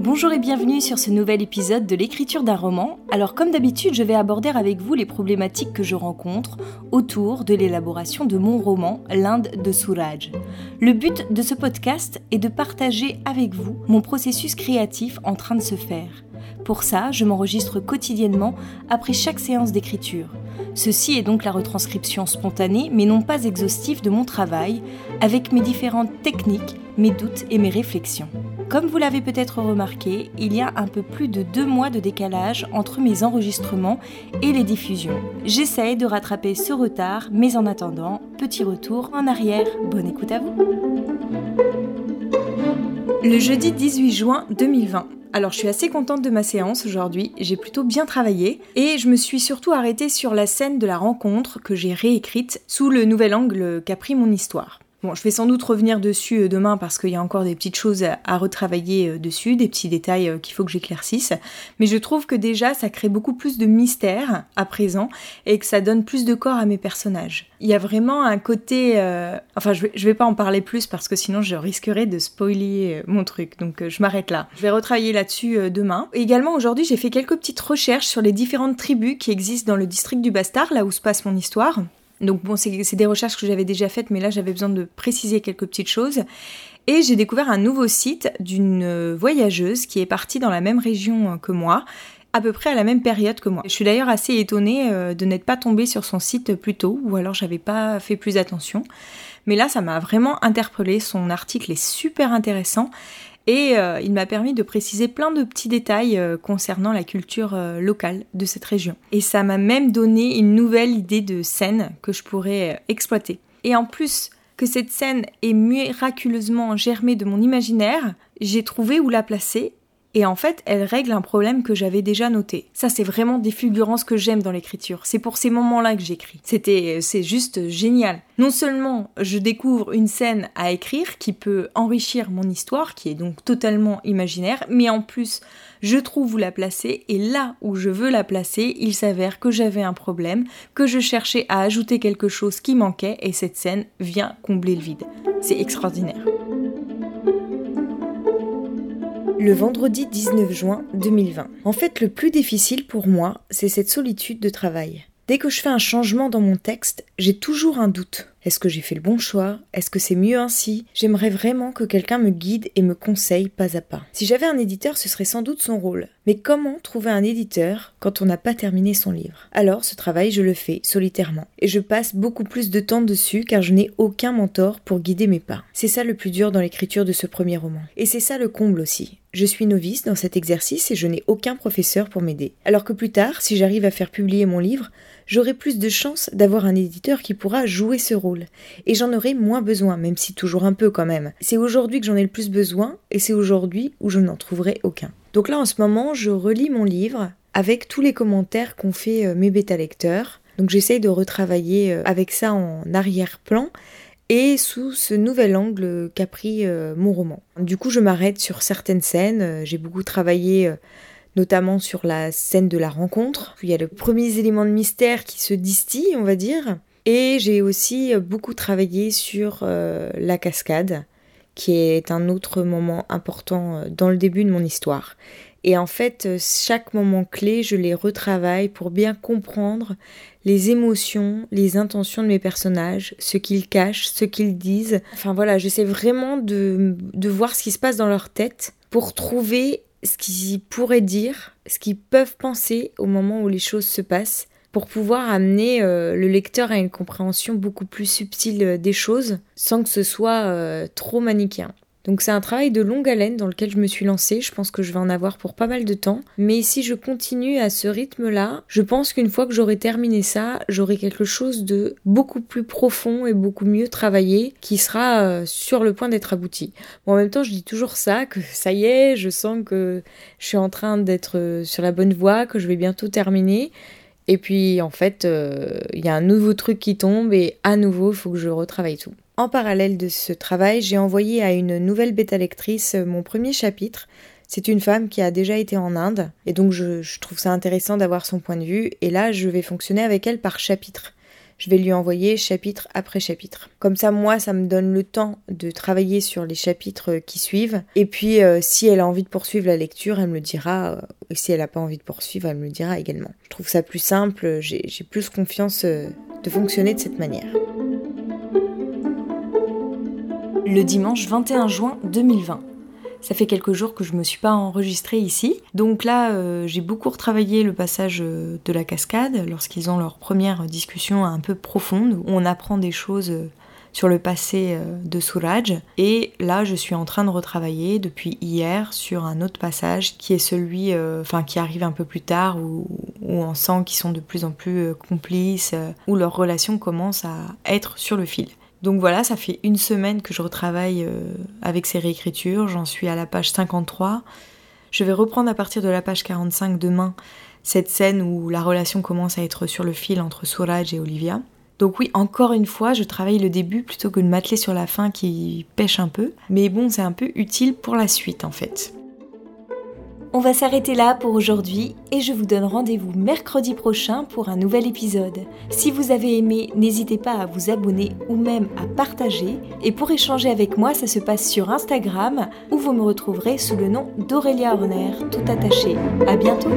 Bonjour et bienvenue sur ce nouvel épisode de l'écriture d'un roman. Alors comme d'habitude, je vais aborder avec vous les problématiques que je rencontre autour de l'élaboration de mon roman L'Inde de Souraj. Le but de ce podcast est de partager avec vous mon processus créatif en train de se faire. Pour ça, je m'enregistre quotidiennement après chaque séance d'écriture. Ceci est donc la retranscription spontanée mais non pas exhaustive de mon travail, avec mes différentes techniques, mes doutes et mes réflexions. Comme vous l'avez peut-être remarqué, il y a un peu plus de deux mois de décalage entre mes enregistrements et les diffusions. J'essaye de rattraper ce retard, mais en attendant, petit retour en arrière. Bonne écoute à vous. Le jeudi 18 juin 2020. Alors je suis assez contente de ma séance aujourd'hui, j'ai plutôt bien travaillé et je me suis surtout arrêtée sur la scène de la rencontre que j'ai réécrite sous le nouvel angle qu'a pris mon histoire. Bon, je vais sans doute revenir dessus euh, demain parce qu'il y a encore des petites choses à retravailler euh, dessus, des petits détails euh, qu'il faut que j'éclaircisse. Mais je trouve que déjà ça crée beaucoup plus de mystère à présent et que ça donne plus de corps à mes personnages. Il y a vraiment un côté... Enfin, je vais, vais pas en parler plus parce que sinon je risquerais de spoiler mon truc. Donc je m'arrête là. Je vais retravailler là-dessus demain. également aujourd'hui j'ai fait quelques petites recherches sur les différentes tribus qui existent dans le district du Bastard, là où se passe mon histoire. Donc bon, c'est des recherches que j'avais déjà faites, mais là j'avais besoin de préciser quelques petites choses. Et j'ai découvert un nouveau site d'une euh, voyageuse qui est partie dans la même région euh, que moi, à peu près à la même période que moi. Je suis d'ailleurs assez étonnée euh, de n'être pas tombée sur son site plus tôt, ou alors j'avais pas fait plus attention. Mais là, ça m'a vraiment interpellée. Son article est super intéressant et euh, il m'a permis de préciser plein de petits détails euh, concernant la culture euh, locale de cette région. Et ça m'a même donné une nouvelle idée de scène que je pourrais exploiter. Et en plus que cette scène est miraculeusement germée de mon imaginaire, j'ai trouvé où la placer et en fait, elle règle un problème que j'avais déjà noté. Ça, c'est vraiment des fulgurances que j'aime dans l'écriture. C'est pour ces moments-là que j'écris. C'était, c'est juste génial. Non seulement je découvre une scène à écrire qui peut enrichir mon histoire, qui est donc totalement imaginaire, mais en plus, je trouve où la placer, et là où je veux la placer, il s'avère que j'avais un problème, que je cherchais à ajouter quelque chose qui manquait, et cette scène vient combler le vide. C'est extraordinaire le vendredi 19 juin 2020. En fait, le plus difficile pour moi, c'est cette solitude de travail. Dès que je fais un changement dans mon texte, j'ai toujours un doute. Est-ce que j'ai fait le bon choix? Est-ce que c'est mieux ainsi? J'aimerais vraiment que quelqu'un me guide et me conseille pas à pas. Si j'avais un éditeur, ce serait sans doute son rôle. Mais comment trouver un éditeur quand on n'a pas terminé son livre? Alors ce travail, je le fais solitairement. Et je passe beaucoup plus de temps dessus car je n'ai aucun mentor pour guider mes pas. C'est ça le plus dur dans l'écriture de ce premier roman. Et c'est ça le comble aussi. Je suis novice dans cet exercice et je n'ai aucun professeur pour m'aider. Alors que plus tard, si j'arrive à faire publier mon livre, j'aurai plus de chances d'avoir un éditeur qui pourra jouer ce rôle et j'en aurai moins besoin, même si toujours un peu quand même. C'est aujourd'hui que j'en ai le plus besoin, et c'est aujourd'hui où je n'en trouverai aucun. Donc là, en ce moment, je relis mon livre avec tous les commentaires qu'ont fait euh, mes bêta-lecteurs. Donc j'essaye de retravailler euh, avec ça en arrière-plan et sous ce nouvel angle qu'a pris euh, mon roman. Du coup, je m'arrête sur certaines scènes. J'ai beaucoup travaillé notamment sur la scène de la rencontre. Il y a le premier élément de mystère qui se distille, on va dire. Et j'ai aussi euh, beaucoup travaillé sur euh, la cascade, qui est un autre moment important euh, dans le début de mon histoire. Et en fait, chaque moment clé, je les retravaille pour bien comprendre les émotions, les intentions de mes personnages, ce qu'ils cachent, ce qu'ils disent. Enfin voilà, j'essaie vraiment de voir ce qui se passe dans leur tête pour trouver ce qu'ils pourraient dire, ce qu'ils peuvent penser au moment où les choses se passent pour pouvoir amener euh, le lecteur à une compréhension beaucoup plus subtile euh, des choses sans que ce soit euh, trop manichéen. Donc c'est un travail de longue haleine dans lequel je me suis lancée, je pense que je vais en avoir pour pas mal de temps, mais si je continue à ce rythme-là, je pense qu'une fois que j'aurai terminé ça, j'aurai quelque chose de beaucoup plus profond et beaucoup mieux travaillé qui sera sur le point d'être abouti. Bon, en même temps, je dis toujours ça, que ça y est, je sens que je suis en train d'être sur la bonne voie, que je vais bientôt terminer, et puis en fait, euh, il y a un nouveau truc qui tombe et à nouveau, il faut que je retravaille tout. En parallèle de ce travail, j'ai envoyé à une nouvelle bêta lectrice euh, mon premier chapitre. C'est une femme qui a déjà été en Inde et donc je, trouve ça intéressant d'avoir son point de vue. Et là, je vais fonctionner avec elle par chapitre. je vais lui envoyer chapitre après chapitre. Comme ça, moi, ça me donne le temps de travailler sur les chapitres qui suivent. Et puis, euh, si elle a envie de poursuivre la lecture, elle me le dira. Euh, et si elle n'a pas envie de poursuivre, elle me le dira également. Je trouve ça plus simple, j'ai plus confiance euh, de fonctionner de cette manière. Le dimanche 21 juin 2020. Ça fait quelques jours que je me suis pas enregistrée ici. Donc là, euh, j'ai beaucoup retravaillé le passage euh, de la cascade lorsqu'ils ont leur première discussion un peu profonde où on apprend des choses euh, sur le passé de Suraj. Et là, je suis en train de retravailler depuis hier sur un autre passage qui est celui, qui arrive un peu plus tard où, où on sent qu'ils sont de plus en plus complices, où leur relation commence à être sur le fil. Donc voilà, ça fait une semaine que je retravaille euh, avec ces réécritures, j'en suis à la page 53. Je vais reprendre à partir de la page 45 demain cette scène où la relation commence à être sur le fil entre Souraj et Olivia. Donc oui, encore une fois, je travaille le début plutôt que de m'atteler sur la fin qui pêche un peu. Mais bon, c'est un peu utile pour la suite en fait. On va s'arrêter là pour aujourd'hui et je vous donne rendez-vous mercredi prochain pour un nouvel épisode. Si vous avez aimé, n'hésitez pas à vous abonner ou même à partager. Et pour échanger avec moi, ça se passe sur Instagram où vous me retrouverez sous le nom d'Aurélia Horner, tout attaché. À bientôt!